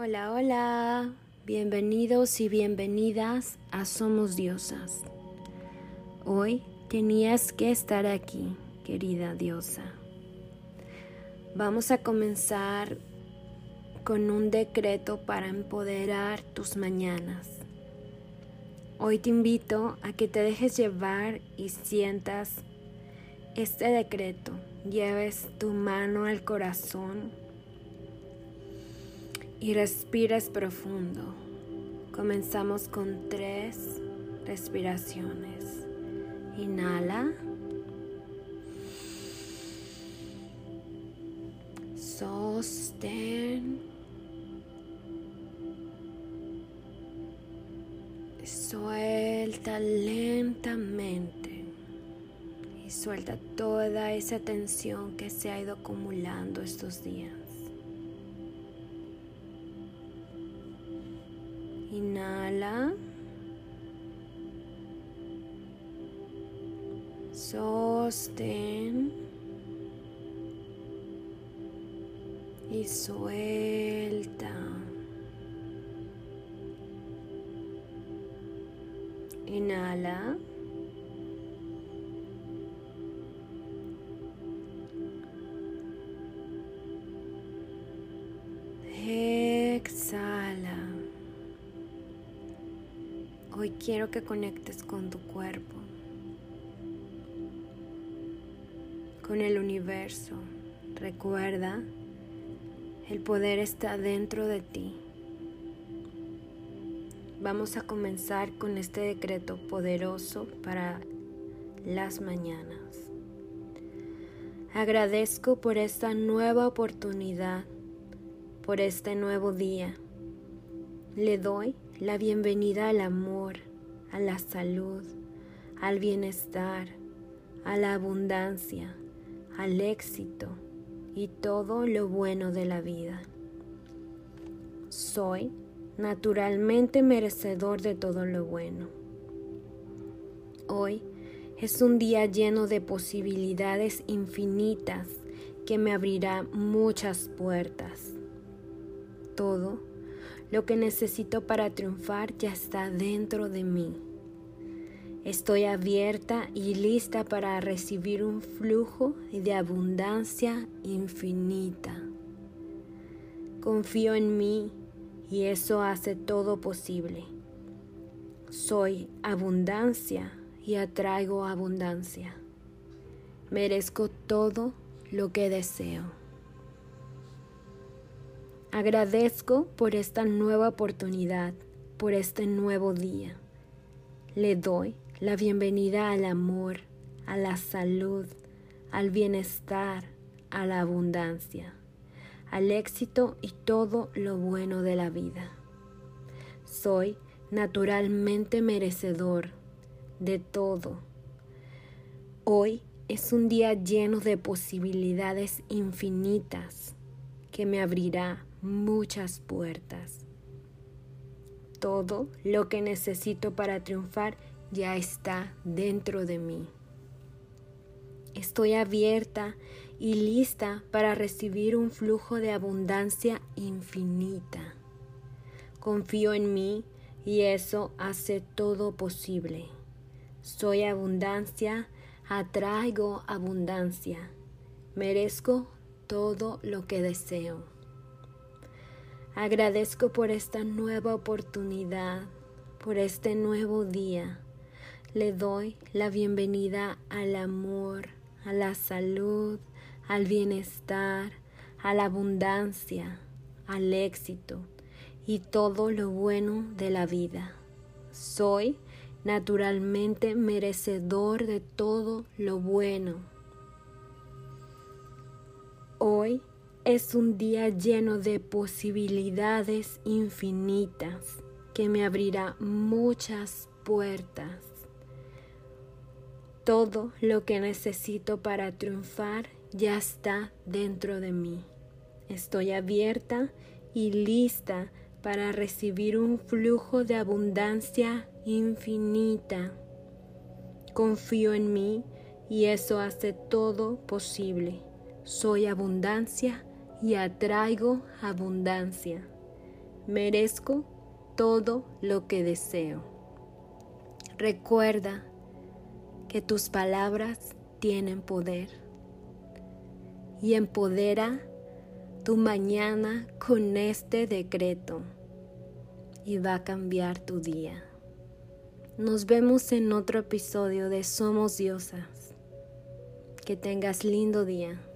Hola, hola, bienvenidos y bienvenidas a Somos Diosas. Hoy tenías que estar aquí, querida diosa. Vamos a comenzar con un decreto para empoderar tus mañanas. Hoy te invito a que te dejes llevar y sientas este decreto. Lleves tu mano al corazón y respires profundo. Comenzamos con tres respiraciones. Inhala. Sostén. Suelta lentamente y suelta toda esa tensión que se ha ido acumulando estos días. Inhala. Sostén. Y suelta. Inhala. Hoy quiero que conectes con tu cuerpo, con el universo. Recuerda, el poder está dentro de ti. Vamos a comenzar con este decreto poderoso para las mañanas. Agradezco por esta nueva oportunidad, por este nuevo día. Le doy la bienvenida al amor, a la salud, al bienestar, a la abundancia, al éxito y todo lo bueno de la vida. Soy naturalmente merecedor de todo lo bueno. Hoy es un día lleno de posibilidades infinitas que me abrirá muchas puertas. Todo lo que necesito para triunfar ya está dentro de mí. Estoy abierta y lista para recibir un flujo de abundancia infinita. Confío en mí y eso hace todo posible. Soy abundancia y atraigo abundancia. Merezco todo lo que deseo. Agradezco por esta nueva oportunidad, por este nuevo día. Le doy la bienvenida al amor, a la salud, al bienestar, a la abundancia, al éxito y todo lo bueno de la vida. Soy naturalmente merecedor de todo. Hoy es un día lleno de posibilidades infinitas que me abrirá muchas puertas. Todo lo que necesito para triunfar ya está dentro de mí. Estoy abierta y lista para recibir un flujo de abundancia infinita. Confío en mí y eso hace todo posible. Soy abundancia, atraigo abundancia. Merezco todo lo que deseo. Agradezco por esta nueva oportunidad, por este nuevo día. Le doy la bienvenida al amor, a la salud, al bienestar, a la abundancia, al éxito y todo lo bueno de la vida. Soy naturalmente merecedor de todo lo bueno. Hoy es un día lleno de posibilidades infinitas que me abrirá muchas puertas. Todo lo que necesito para triunfar ya está dentro de mí. Estoy abierta y lista para recibir un flujo de abundancia infinita. Confío en mí y eso hace todo posible. Soy abundancia y atraigo abundancia. Merezco todo lo que deseo. Recuerda que tus palabras tienen poder y empodera tu mañana con este decreto y va a cambiar tu día. Nos vemos en otro episodio de Somos Diosas. Que tengas lindo día.